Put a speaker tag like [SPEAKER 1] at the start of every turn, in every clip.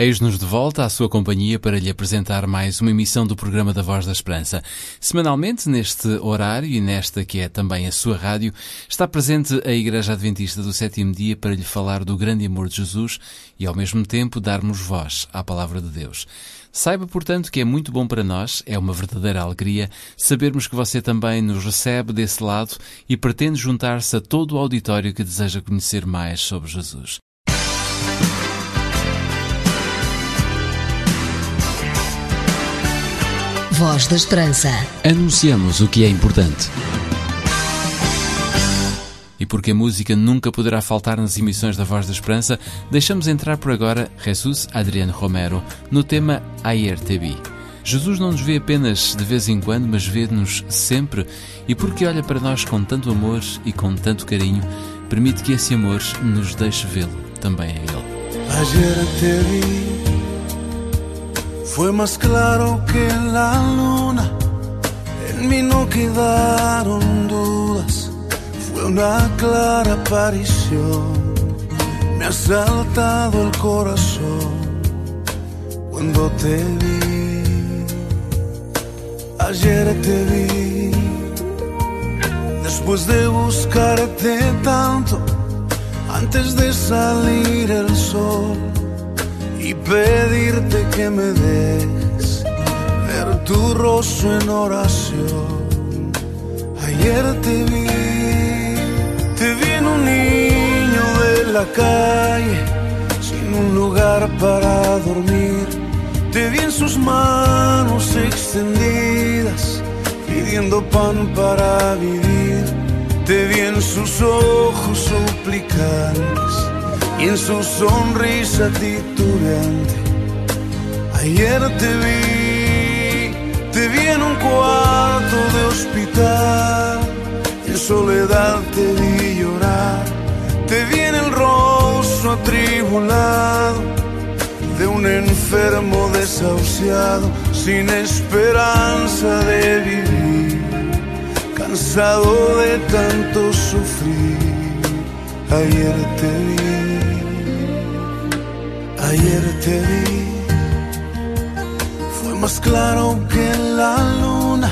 [SPEAKER 1] Eis-nos de volta à sua companhia para lhe apresentar mais uma emissão do programa da Voz da Esperança. Semanalmente, neste horário e nesta que é também a sua rádio, está presente a Igreja Adventista do Sétimo Dia para lhe falar do grande amor de Jesus e, ao mesmo tempo, darmos voz à Palavra de Deus. Saiba, portanto, que é muito bom para nós, é uma verdadeira alegria, sabermos que você também nos recebe desse lado e pretende juntar-se a todo o auditório que deseja conhecer mais sobre Jesus.
[SPEAKER 2] Voz da Esperança.
[SPEAKER 1] Anunciamos o que é importante. E porque a música nunca poderá faltar nas emissões da Voz da Esperança, deixamos entrar por agora Jesus Adriano Romero no tema Ayer Te Vi. Jesus não nos vê apenas de vez em quando, mas vê-nos sempre, e porque olha para nós com tanto amor e com tanto carinho, permite que esse amor nos deixe vê-lo também a Ele.
[SPEAKER 3] Fue más claro que la luna, en mí no quedaron dudas, fue una clara aparición, me ha saltado el corazón cuando te vi, ayer te vi, después de buscarte tanto, antes de salir el sol y pedirte que me dejes ver tu rostro en oración. Ayer te vi, te vi en un niño de la calle, sin un lugar para dormir. Te vi en sus manos extendidas, pidiendo pan para vivir. Te vi en sus ojos suplicantes y en su sonrisa titubeante. Ayer te vi, te vi en un cuarto de hospital, en soledad te vi llorar, te vi en el rostro atribulado de un enfermo desahuciado, sin esperanza de vivir, cansado de tanto sufrir. Ayer te vi ayer te vi, fue más claro que la luna,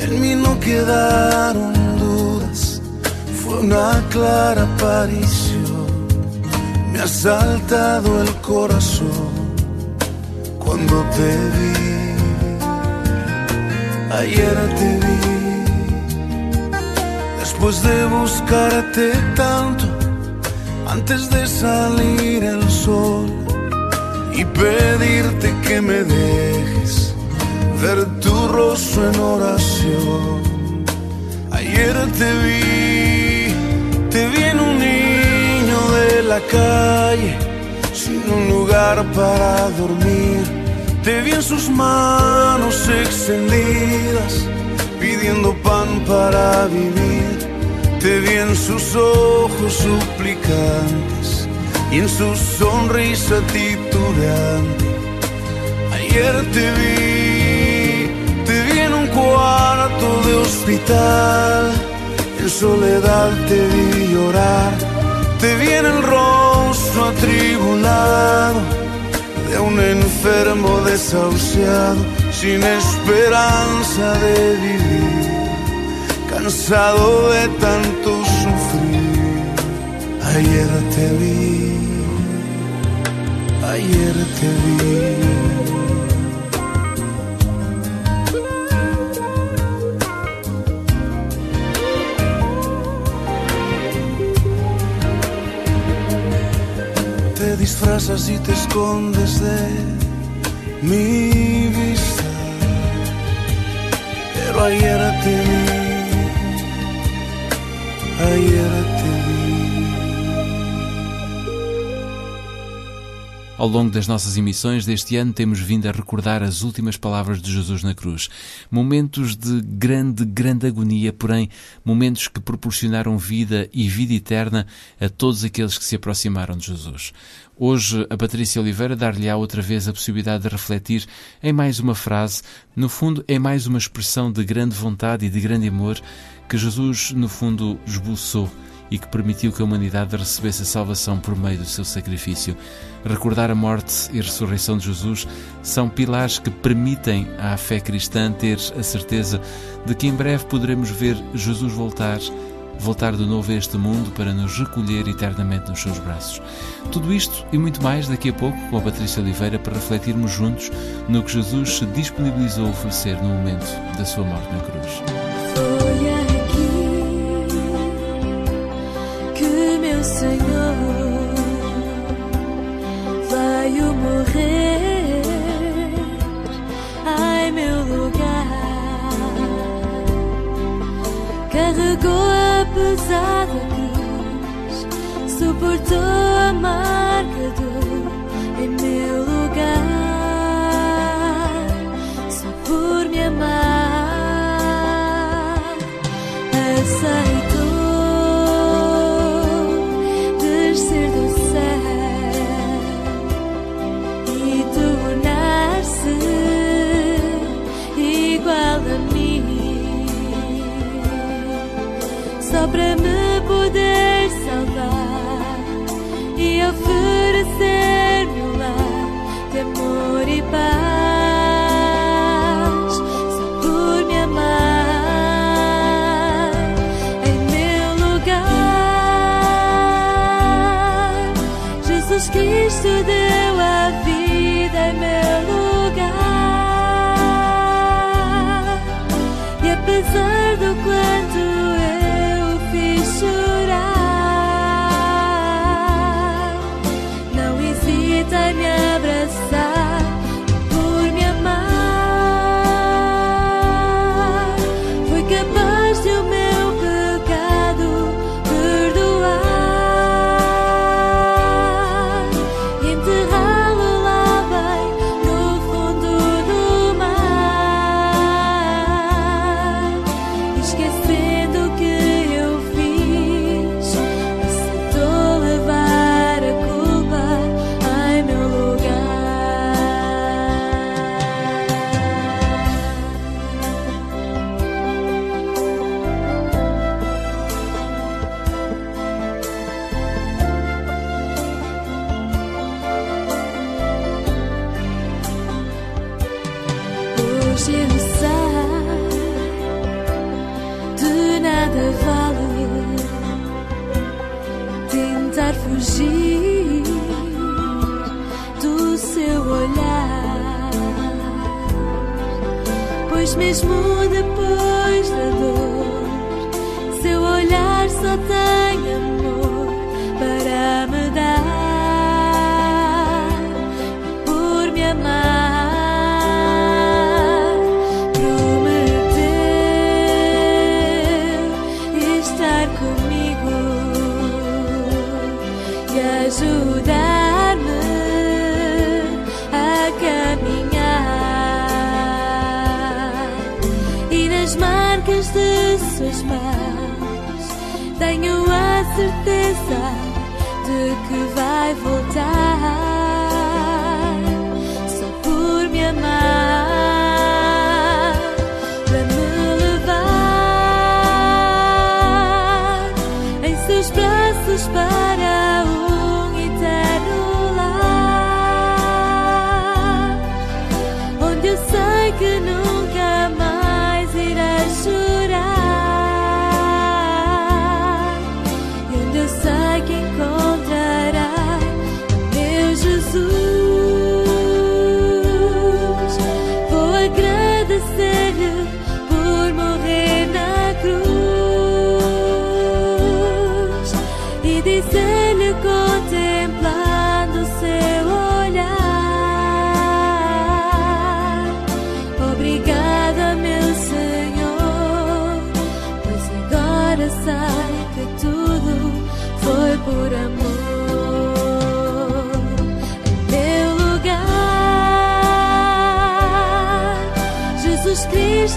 [SPEAKER 3] en mí no quedaron dudas, fue una clara aparición, me ha saltado el corazón cuando te vi, ayer te vi, después de buscarte tanto antes de salir el sol y pedirte que me dejes ver tu rostro en oración. Ayer te vi, te vi en un niño de la calle, sin un lugar para dormir. Te vi en sus manos extendidas, pidiendo pan para vivir. Te vi en sus ojos suplicantes y en su sonrisa titubeante. Ayer te vi, te vi en un cuarto de hospital. En soledad te vi llorar, te vi en el rostro atribulado de un enfermo desahuciado, sin esperanza de vivir cansado de tanto sufrir. Ayer te vi, ayer te vi. Te disfrazas y te escondes de mi vista, pero ayer te vi.
[SPEAKER 1] Ao longo das nossas emissões deste ano, temos vindo a recordar as últimas palavras de Jesus na cruz. Momentos de grande, grande agonia, porém, momentos que proporcionaram vida e vida eterna a todos aqueles que se aproximaram de Jesus. Hoje, a Patrícia Oliveira dar-lhe-á outra vez a possibilidade de refletir em mais uma frase, no fundo, em mais uma expressão de grande vontade e de grande amor que Jesus, no fundo, esboçou e que permitiu que a humanidade recebesse a salvação por meio do seu sacrifício. Recordar a morte e a ressurreição de Jesus são pilares que permitem à fé cristã ter a certeza de que em breve poderemos ver Jesus voltar, voltar de novo a este mundo para nos recolher eternamente nos seus braços. Tudo isto e muito mais daqui a pouco com a Patrícia Oliveira para refletirmos juntos no que Jesus se disponibilizou a oferecer no momento da sua morte na cruz.
[SPEAKER 4] Só para me poder salvar e oferecer-me um lar de amor e paz. Só por me amar em meu lugar, Jesus Cristo deu a vida em meu lugar. E apesar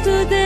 [SPEAKER 4] Cristo deu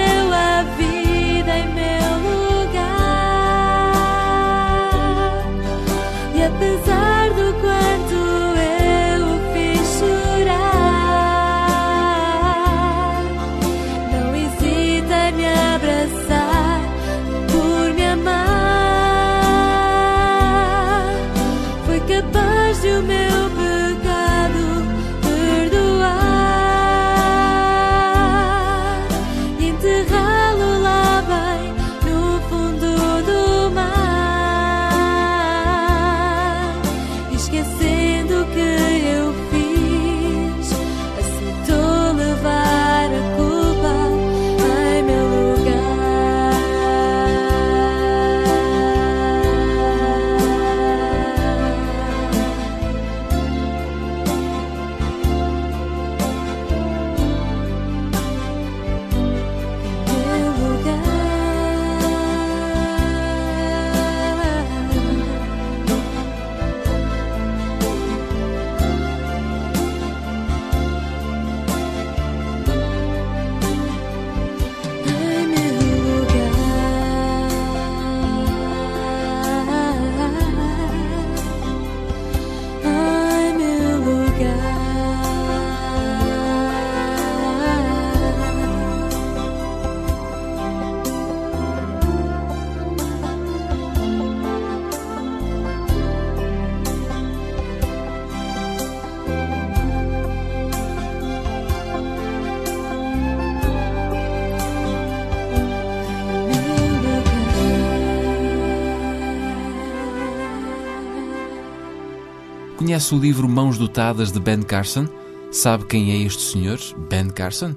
[SPEAKER 1] Conhece o livro Mãos Dotadas de Ben Carson? Sabe quem é este senhor, Ben Carson?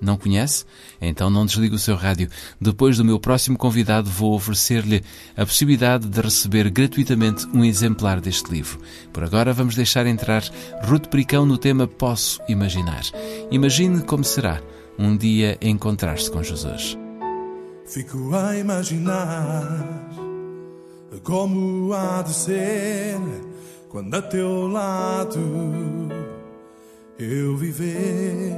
[SPEAKER 1] Não conhece? Então não desligue o seu rádio. Depois do meu próximo convidado, vou oferecer-lhe a possibilidade de receber gratuitamente um exemplar deste livro. Por agora, vamos deixar entrar Ruth Pericão no tema Posso Imaginar. Imagine como será um dia encontrar-se com Jesus.
[SPEAKER 5] Fico a imaginar como há de ser quando a teu lado eu viver.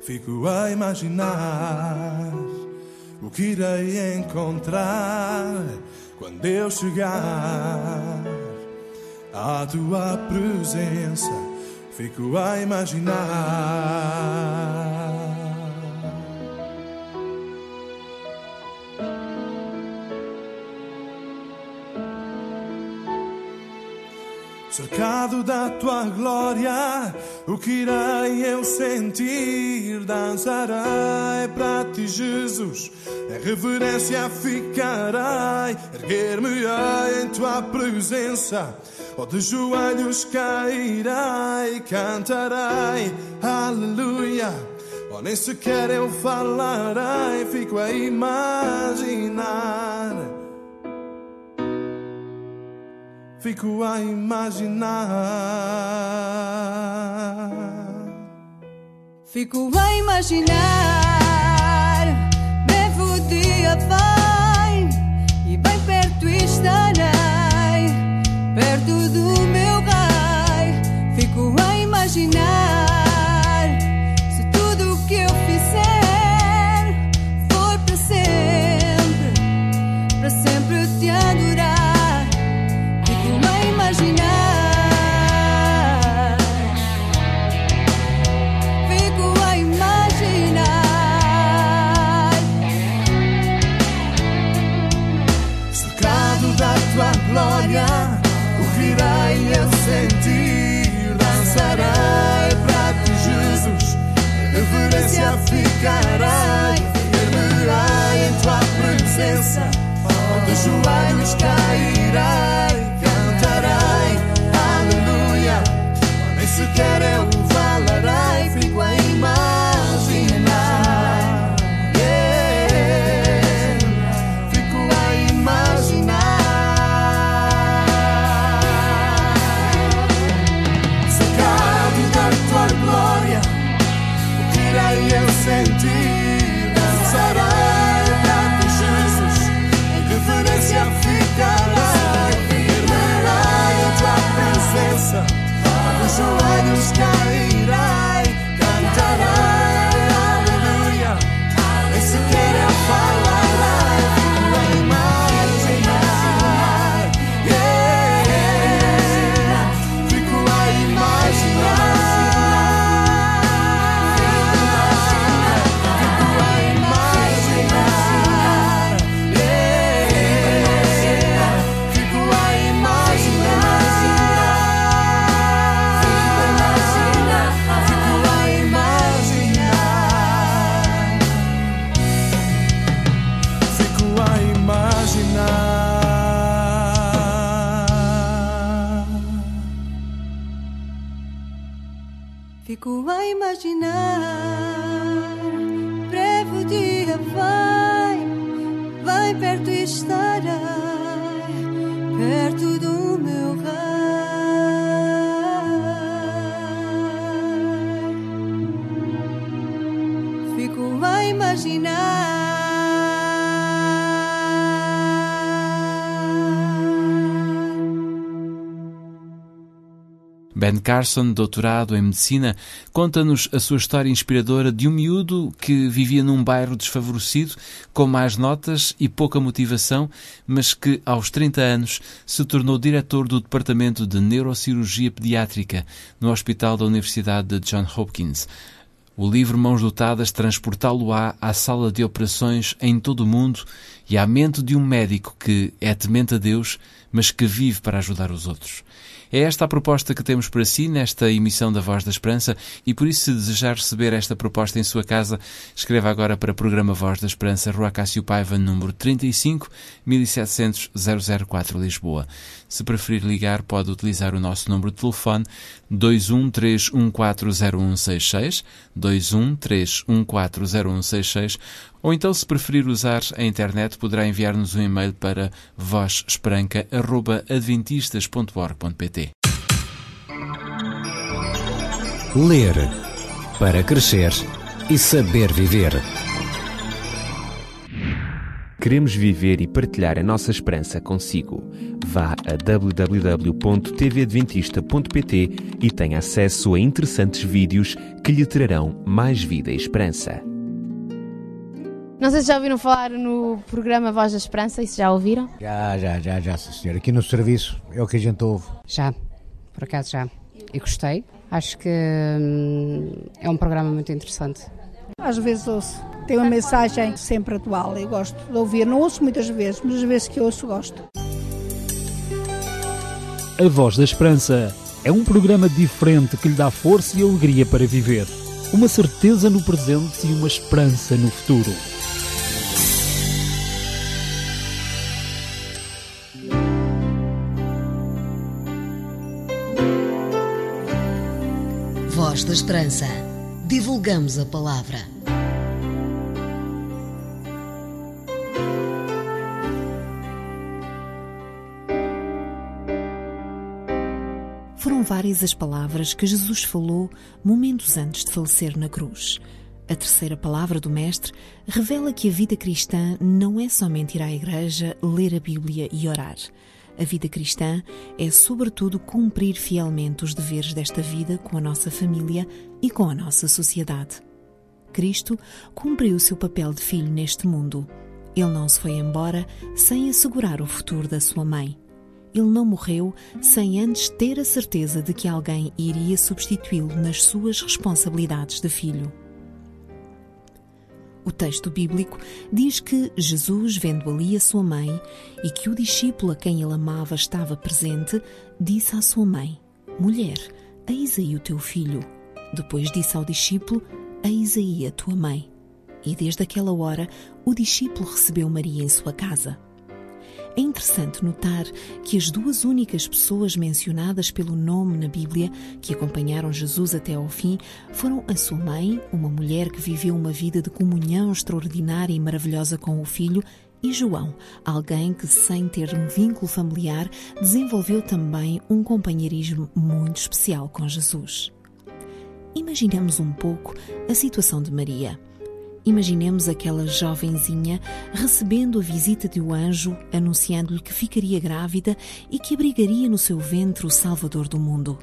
[SPEAKER 5] Fico a imaginar o que irei encontrar quando eu chegar à tua presença. Fico a imaginar. Cercado da tua glória, o que irei eu sentir? Dançarei para ti, Jesus, em reverência ficarei, erguer-me-ei em tua presença, ou de joelhos cairei, cantarei, aleluia. Ou nem sequer eu falarei, fico a imaginar. Fico a imaginar.
[SPEAKER 6] Fico a imaginar, breve o dia vai e bem perto estarei, perto do meu rei. Fico a imaginar,
[SPEAKER 5] ficarei, erguerei em tua presença, onde joelhos cairei,
[SPEAKER 1] Ben Carson, doutorado em medicina, conta-nos a sua história inspiradora de um miúdo que vivia num bairro desfavorecido, com más notas e pouca motivação, mas que aos 30 anos se tornou diretor do Departamento de Neurocirurgia Pediátrica no Hospital da Universidade de John Hopkins. O livro Mãos Dotadas transportá-lo-á à sala de operações em todo o mundo e à mente de um médico que é temente a Deus, mas que vive para ajudar os outros. É esta a proposta que temos para si nesta emissão da Voz da Esperança e por isso, se desejar receber esta proposta em sua casa, escreva agora para o programa Voz da Esperança, Rua Cássio Paiva, número 35, 1700 004 Lisboa. Se preferir ligar, pode utilizar o nosso número de telefone 213140166, 213140166, ou então, se preferir usar a internet, poderá enviar-nos um e-mail para vozesperanca.adventistas.org.pt.
[SPEAKER 7] Ler para crescer e saber viver. Queremos viver e partilhar a nossa esperança consigo. Vá a www.tvadventista.pt e tenha acesso a interessantes vídeos que lhe trarão mais vida e esperança.
[SPEAKER 8] Não sei se já ouviram falar no programa Voz da Esperança, e se já ouviram?
[SPEAKER 9] Já, já, já, já, sim, senhor. Aqui no serviço é o que a gente ouve.
[SPEAKER 10] Já, por acaso já. E gostei. Acho que hum, é um programa muito interessante.
[SPEAKER 11] Às vezes ouço. Tem uma mensagem sempre atual e gosto de ouvir. Não ouço muitas vezes, mas as vezes que ouço gosto.
[SPEAKER 12] A Voz da Esperança é um programa diferente que lhe dá força e alegria para viver. Uma certeza no presente e uma esperança no futuro.
[SPEAKER 2] Da Esperança. Divulgamos a palavra. Foram várias as palavras que Jesus falou momentos antes de falecer na cruz. A terceira palavra do Mestre revela que a vida cristã não é somente ir à igreja, ler a Bíblia e orar. A vida cristã é, sobretudo, cumprir fielmente os deveres desta vida com a nossa família e com a nossa sociedade. Cristo cumpriu o seu papel de filho neste mundo. Ele não se foi embora sem assegurar o futuro da sua mãe. Ele não morreu sem antes ter a certeza de que alguém iria substituí-lo nas suas responsabilidades de filho. O texto bíblico diz que Jesus, vendo ali a sua mãe e que o discípulo a quem ele amava estava presente, disse à sua mãe: Mulher, eis aí o teu filho. Depois disse ao discípulo: Eis aí a tua mãe. E desde aquela hora o discípulo recebeu Maria em sua casa. É interessante notar que as duas únicas pessoas mencionadas pelo nome na Bíblia que acompanharam Jesus até ao fim foram a sua mãe, uma mulher que viveu uma vida de comunhão extraordinária e maravilhosa com o filho, e João, alguém que, sem ter um vínculo familiar, desenvolveu também um companheirismo muito especial com Jesus. Imaginemos um pouco a situação de Maria. Imaginemos aquela jovenzinha recebendo a visita de um anjo anunciando-lhe que ficaria grávida e que abrigaria no seu ventre o Salvador do mundo.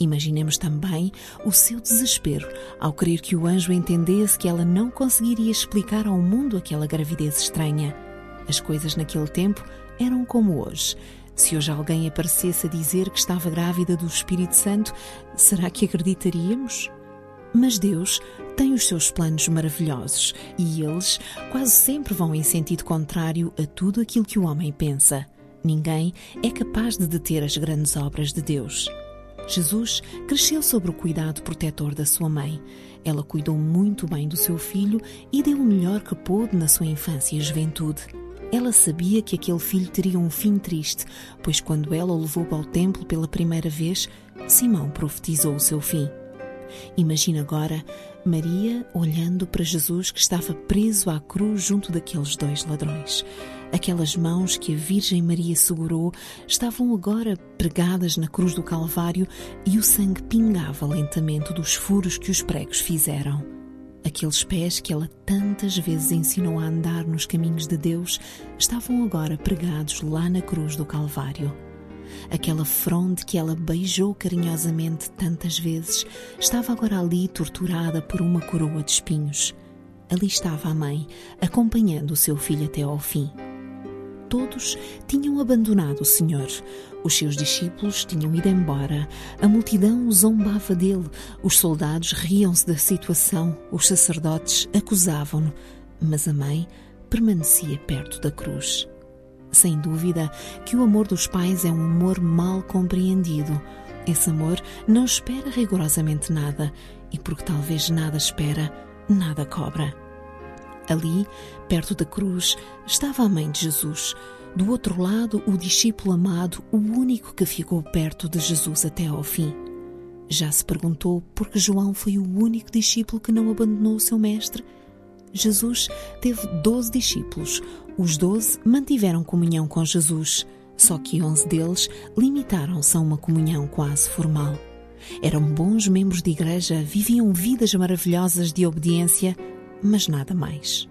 [SPEAKER 2] Imaginemos também o seu desespero ao querer que o anjo entendesse que ela não conseguiria explicar ao mundo aquela gravidez estranha. As coisas naquele tempo eram como hoje. Se hoje alguém aparecesse a dizer que estava grávida do Espírito Santo, será que acreditaríamos? Mas Deus tem os seus planos maravilhosos e eles quase sempre vão em sentido contrário a tudo aquilo que o homem pensa. Ninguém é capaz de deter as grandes obras de Deus. Jesus cresceu sob o cuidado protetor da sua mãe. Ela cuidou muito bem do seu filho e deu o melhor que pôde na sua infância e juventude. Ela sabia que aquele filho teria um fim triste, pois quando ela o levou ao templo pela primeira vez, Simão profetizou o seu fim. Imagina agora Maria olhando para Jesus que estava preso à cruz junto daqueles dois ladrões. Aquelas mãos que a Virgem Maria segurou estavam agora pregadas na cruz do Calvário e o sangue pingava lentamente dos furos que os pregos fizeram. Aqueles pés que ela tantas vezes ensinou a andar nos caminhos de Deus estavam agora pregados lá na cruz do Calvário. Aquela fronde que ela beijou carinhosamente tantas vezes estava agora ali torturada por uma coroa de espinhos. Ali estava a mãe, acompanhando o seu filho até ao fim. Todos tinham abandonado o Senhor. Os seus discípulos tinham ido embora. A multidão zombava dele. Os soldados riam-se da situação. Os sacerdotes acusavam-no. Mas a mãe permanecia perto da cruz. Sem dúvida que o amor dos pais é um amor mal compreendido. Esse amor não espera rigorosamente nada e, porque talvez nada espera, nada cobra. Ali, perto da cruz, estava a mãe de Jesus. Do outro lado, o discípulo amado, o único que ficou perto de Jesus até ao fim. Já se perguntou por que João foi o único discípulo que não abandonou o seu mestre? Jesus teve doze discípulos. Os doze mantiveram comunhão com Jesus, só que onze deles limitaram-se a uma comunhão quase formal. Eram bons membros de igreja, viviam vidas maravilhosas de obediência, mas nada mais.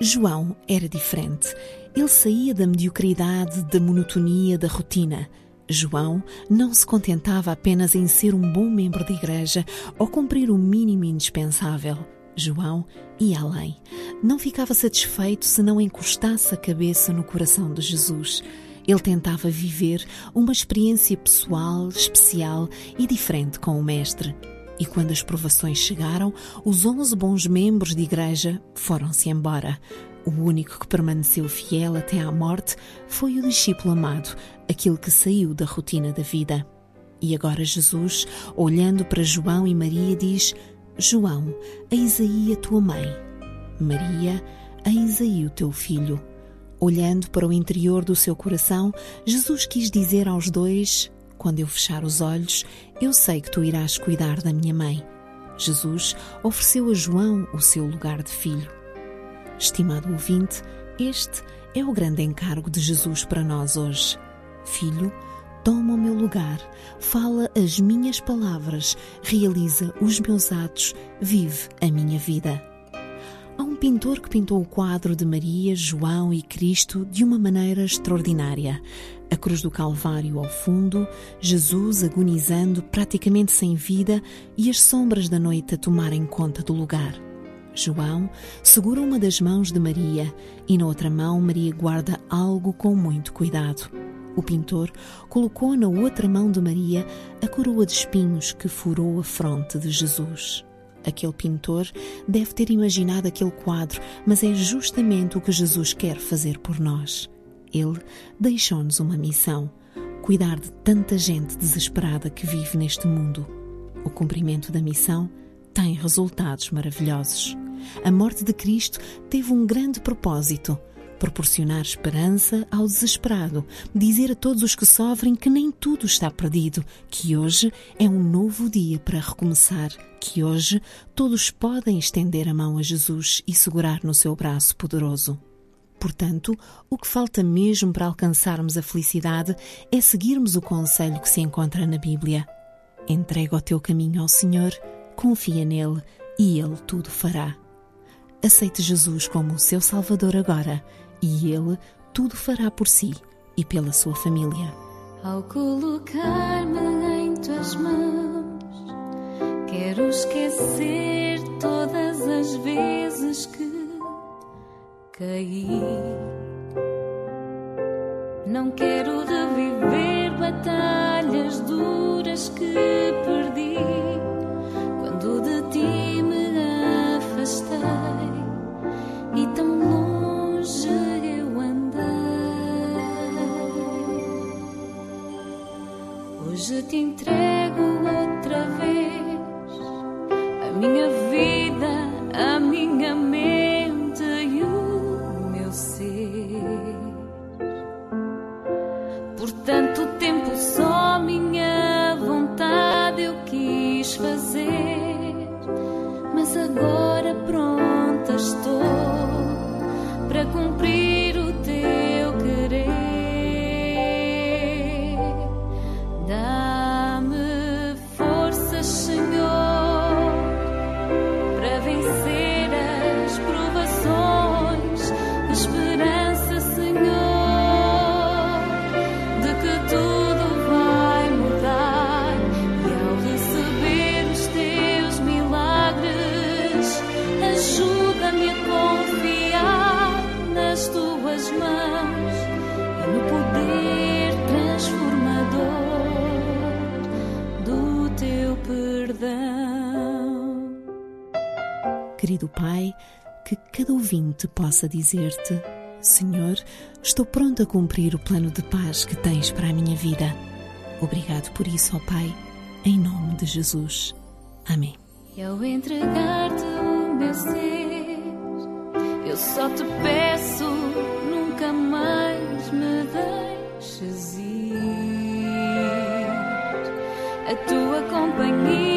[SPEAKER 2] João era diferente. Ele saía da mediocridade, da monotonia, da rotina. João não se contentava apenas em ser um bom membro de igreja ou cumprir o mínimo indispensável. João ia além. Não ficava satisfeito se não encostasse a cabeça no coração de Jesus. Ele tentava viver uma experiência pessoal, especial e diferente com o Mestre. E quando as provações chegaram, os onze bons membros de igreja foram-se embora. O único que permaneceu fiel até à morte foi o discípulo amado, aquele que saiu da rotina da vida. E agora Jesus, olhando para João e Maria, diz: João, eis aí a tua mãe. Maria, eis aí o teu filho. Olhando para o interior do seu coração, Jesus quis dizer aos dois: Quando eu fechar os olhos, eu sei que tu irás cuidar da minha mãe. Jesus ofereceu a João o seu lugar de filho. Estimado ouvinte, este é o grande encargo de Jesus para nós hoje. Filho, toma o meu lugar, fala as minhas palavras, realiza os meus atos, vive a minha vida. Há um pintor que pintou o quadro de Maria, João e Cristo de uma maneira extraordinária. A cruz do Calvário ao fundo, Jesus agonizando, praticamente sem vida, e as sombras da noite a tomarem conta do lugar. João segura uma das mãos de Maria e na outra mão Maria guarda algo com muito cuidado. O pintor colocou na outra mão de Maria a coroa de espinhos que furou a fronte de Jesus. Aquele pintor deve ter imaginado aquele quadro, mas é justamente o que Jesus quer fazer por nós. Ele deixou-nos uma missão: cuidar de tanta gente desesperada que vive neste mundo. O cumprimento da missão tem resultados maravilhosos. A morte de Cristo teve um grande propósito: proporcionar esperança ao desesperado, dizer a todos os que sofrem que nem tudo está perdido, que hoje é um novo dia para recomeçar, que hoje todos podem estender a mão a Jesus e segurar no seu braço poderoso. Portanto, o que falta mesmo para alcançarmos a felicidade é seguirmos o conselho que se encontra na Bíblia. Entrega o teu caminho ao Senhor, confia nele e ele tudo fará. Aceite Jesus como o seu Salvador agora e ele tudo fará por si e pela sua família.
[SPEAKER 4] Ao colocar-me em tuas mãos, quero esquecer todas as vezes que caí. Não quero reviver batalhas duras que perdi
[SPEAKER 2] Querido Pai, que cada ouvinte possa dizer-te: Senhor, estou pronto a cumprir o plano de paz que tens para a minha vida. Obrigado por isso, ó Pai, em nome de Jesus. Amém.
[SPEAKER 4] E ao entregar-te o meu ser, eu só te peço, nunca mais me deixes ir. A tua companhia,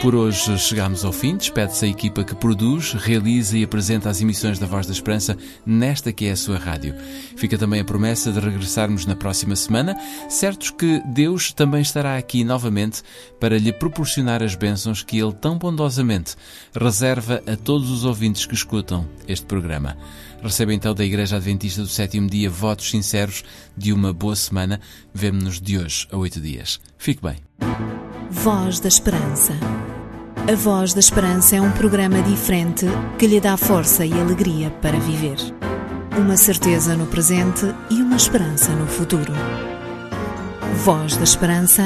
[SPEAKER 1] Por hoje chegamos ao fim. Despede-se a equipa que produz, realiza e apresenta as emissões da Voz da Esperança nesta que é a sua rádio. Fica também a promessa de regressarmos na próxima semana, certos que Deus também estará aqui novamente para lhe proporcionar as bênçãos que Ele tão bondosamente reserva a todos os ouvintes que escutam este programa. Receba então da Igreja Adventista do Sétimo Dia votos sinceros de uma boa semana. Vemo-nos de hoje a oito dias. Fique bem.
[SPEAKER 2] Voz da Esperança. A Voz da Esperança é um programa diferente que lhe dá força e alegria para viver. Uma certeza no presente e uma esperança no futuro. Voz da Esperança,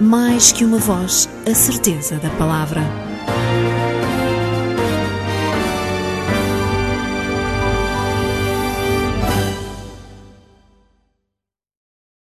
[SPEAKER 2] mais que uma voz, a certeza da palavra.